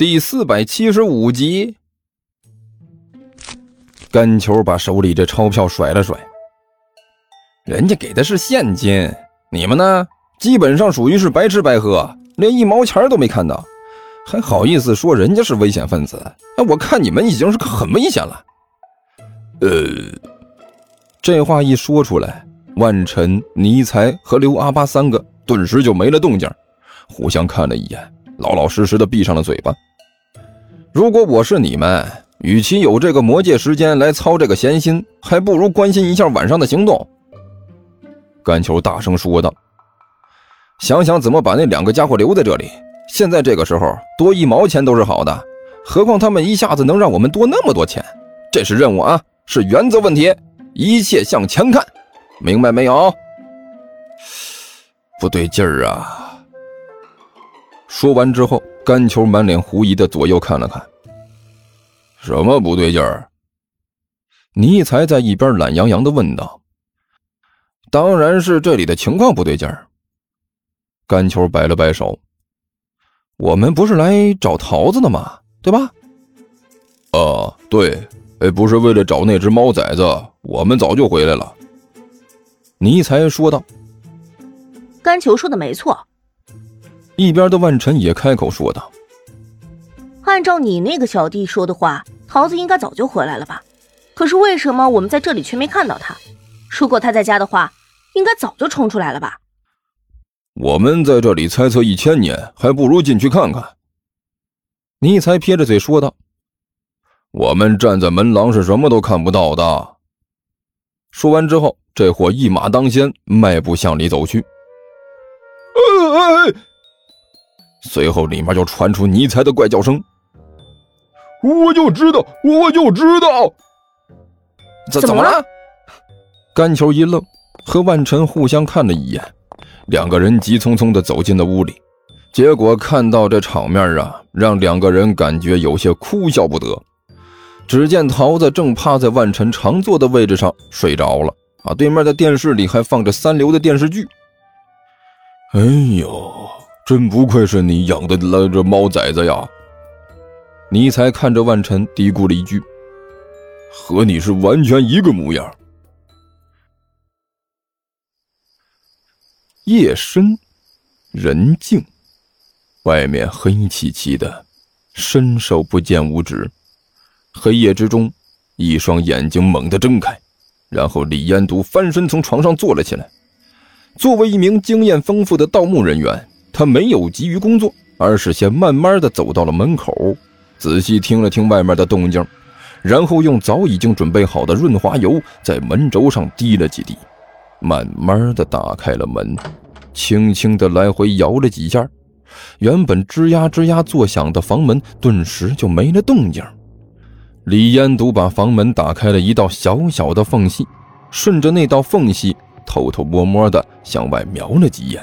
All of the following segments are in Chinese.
第四百七十五集。甘球把手里这钞票甩了甩，人家给的是现金，你们呢，基本上属于是白吃白喝，连一毛钱都没看到，还好意思说人家是危险分子？哎，我看你们已经是很危险了。呃，这话一说出来，万晨、尼才和刘阿八三个顿时就没了动静，互相看了一眼，老老实实的闭上了嘴巴。如果我是你们。与其有这个魔界时间来操这个闲心，还不如关心一下晚上的行动。甘球大声说道：“想想怎么把那两个家伙留在这里。现在这个时候，多一毛钱都是好的，何况他们一下子能让我们多那么多钱。这是任务啊，是原则问题，一切向前看，明白没有？”不对劲儿啊！说完之后，甘球满脸狐疑的左右看了看。什么不对劲儿？尼才在一边懒洋洋的问道：“当然是这里的情况不对劲儿。”甘球摆了摆手：“我们不是来找桃子的吗？对吧？”“啊，对，哎，不是为了找那只猫崽子，我们早就回来了。”尼才说道。“甘球说的没错。”一边的万晨也开口说道。按照你那个小弟说的话，桃子应该早就回来了吧？可是为什么我们在这里却没看到他？如果他在家的话，应该早就冲出来了吧？我们在这里猜测一千年，还不如进去看看。尼才撇着嘴说道：“我们站在门廊是什么都看不到的。”说完之后，这货一马当先，迈步向里走去。随后，里面就传出尼才的怪叫声。我就知道，我就知道，怎怎么了？甘球一愣，和万晨互相看了一眼，两个人急匆匆的走进了屋里。结果看到这场面啊，让两个人感觉有些哭笑不得。只见桃子正趴在万晨常坐的位置上睡着了啊，对面的电视里还放着三流的电视剧。哎呦，真不愧是你养的那这猫崽子呀！尼才看着万晨，嘀咕了一句：“和你是完全一个模样。”夜深人静，外面黑漆漆的，伸手不见五指。黑夜之中，一双眼睛猛地睁开，然后李彦独翻身从床上坐了起来。作为一名经验丰富的盗墓人员，他没有急于工作，而是先慢慢的走到了门口。仔细听了听外面的动静，然后用早已经准备好的润滑油在门轴上滴了几滴，慢慢的打开了门，轻轻的来回摇了几下，原本吱呀吱呀作响的房门顿时就没了动静。李烟独把房门打开了一道小小的缝隙，顺着那道缝隙偷偷摸摸的向外瞄了几眼，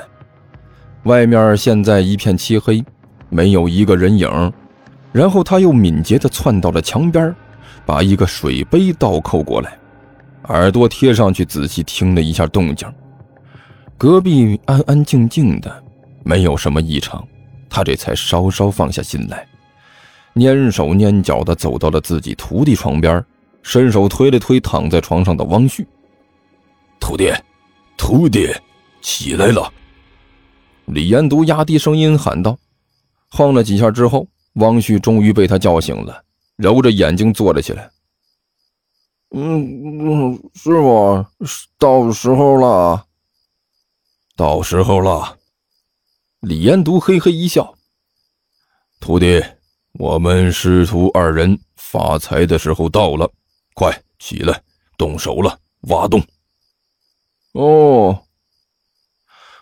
外面现在一片漆黑，没有一个人影。然后他又敏捷地窜到了墙边，把一个水杯倒扣过来，耳朵贴上去仔细听了一下动静。隔壁安安静静的，没有什么异常，他这才稍稍放下心来，蹑手蹑脚地走到了自己徒弟床边，伸手推了推躺在床上的汪旭：“徒弟，徒弟，起来了！”李延都压低声音喊道，晃了几下之后。汪旭终于被他叫醒了，揉着眼睛坐了起来。嗯嗯，师傅，到时候了，到时候了。李延独嘿嘿一笑：“徒弟，我们师徒二人发财的时候到了，快起来，动手了，挖洞。”哦。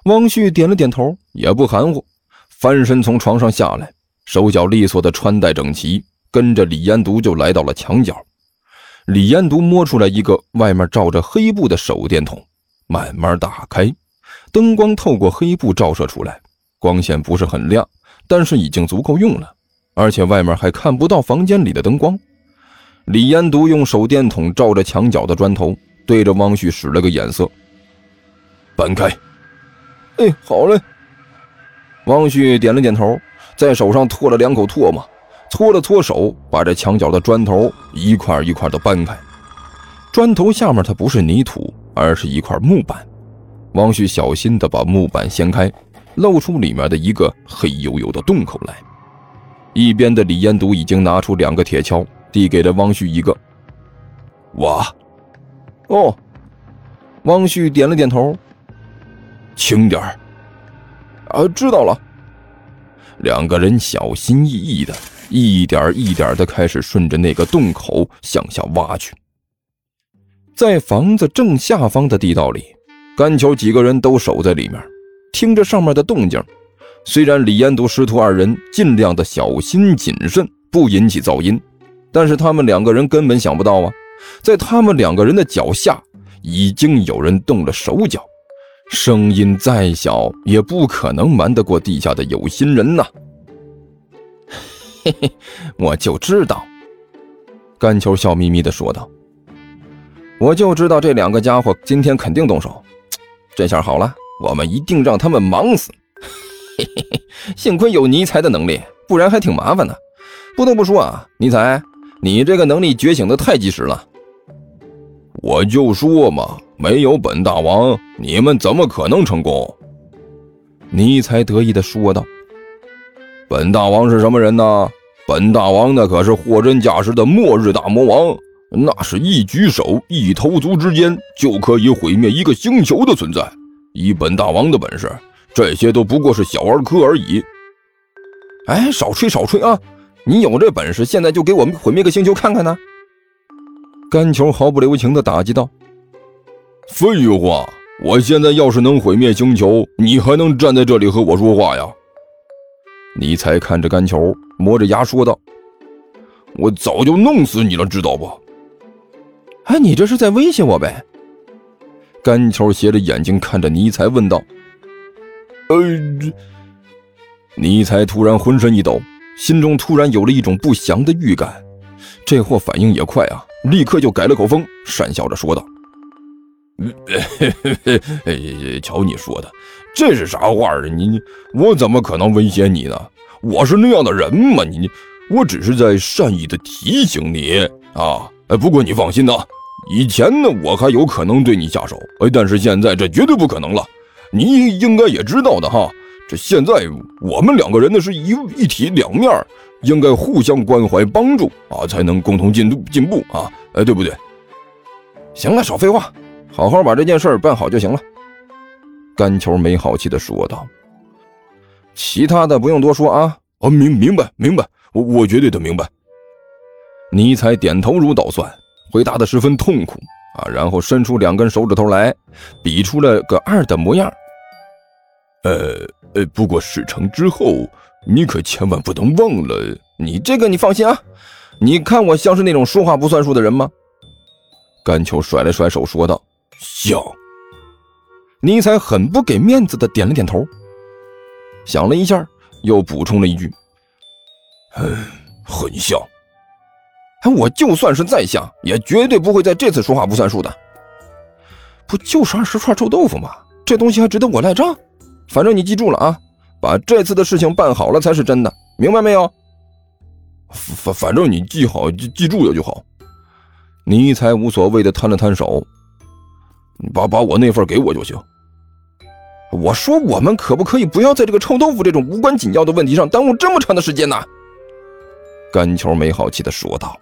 汪旭点了点头，也不含糊，翻身从床上下来。手脚利索的穿戴整齐，跟着李延独就来到了墙角。李延独摸出来一个外面罩着黑布的手电筒，慢慢打开，灯光透过黑布照射出来，光线不是很亮，但是已经足够用了，而且外面还看不到房间里的灯光。李延独用手电筒照着墙角的砖头，对着汪旭使了个眼色：“搬开。”“哎，好嘞。”汪旭点了点头。在手上唾了两口唾沫，搓了搓手，把这墙角的砖头一块一块的搬开。砖头下面它不是泥土，而是一块木板。汪旭小心的把木板掀开，露出里面的一个黑黝黝的洞口来。一边的李延笃已经拿出两个铁锹，递给了汪旭一个。我，哦，汪旭点了点头。轻点儿。啊，知道了。两个人小心翼翼的，一点一点的开始顺着那个洞口向下挖去。在房子正下方的地道里，甘球几个人都守在里面，听着上面的动静。虽然李延笃师徒二人尽量的小心谨慎，不引起噪音，但是他们两个人根本想不到啊，在他们两个人的脚下已经有人动了手脚，声音再小也不可能瞒得过地下的有心人呐。嘿嘿，我就知道。甘球笑眯眯地说道：“我就知道这两个家伙今天肯定动手，这下好了，我们一定让他们忙死。”嘿嘿嘿，幸亏有尼才的能力，不然还挺麻烦的。不得不说啊，尼才，你这个能力觉醒的太及时了。我就说嘛，没有本大王，你们怎么可能成功？尼才得意的说道。本大王是什么人呢？本大王那可是货真价实的末日大魔王，那是一举手一投足之间就可以毁灭一个星球的存在。以本大王的本事。这些都不过是小儿科而已。哎，少吹少吹啊！你有这本事，现在就给我们毁灭个星球看看呢！甘球毫不留情地打击道：“废话！我现在要是能毁灭星球，你还能站在这里和我说话呀？”尼才看着甘球，磨着牙说道：“我早就弄死你了，知道不？”哎，你这是在威胁我呗？甘球斜着眼睛看着尼才问道。呃，尼才突然浑身一抖，心中突然有了一种不祥的预感。这货反应也快啊，立刻就改了口风，讪笑着说道：“呃，嘿嘿嘿，哎瞧你说的，这是啥话啊？你你，我怎么可能威胁你呢？我是那样的人吗？你你，我只是在善意的提醒你啊。哎，不过你放心呐，以前呢，我还有可能对你下手，哎，但是现在这绝对不可能了。”你应该也知道的哈，这现在我们两个人呢是一一体两面，应该互相关怀帮助啊，才能共同进步进步啊，哎，对不对？行了，少废话，好好把这件事办好就行了。甘球没好气的说道：“其他的不用多说啊。”啊，明明白明白，我我绝对的明白。尼采点头如捣蒜，回答的十分痛苦啊，然后伸出两根手指头来，比出了个二的模样。呃呃，不过事成之后，你可千万不能忘了。你这个你放心啊，你看我像是那种说话不算数的人吗？甘秋甩了甩手说道：“像。”尼采很不给面子的点了点头，想了一下，又补充了一句：“嗯，很像。哎，我就算是再像，也绝对不会在这次说话不算数的。不就是二十串臭豆腐吗？这东西还值得我赖账？”反正你记住了啊，把这次的事情办好了才是真的，明白没有？反反正你记好记记住了就好。尼采无所谓的摊了摊手，把把我那份给我就行。我说我们可不可以不要在这个臭豆腐这种无关紧要的问题上耽误这么长的时间呢？甘球没好气的说道。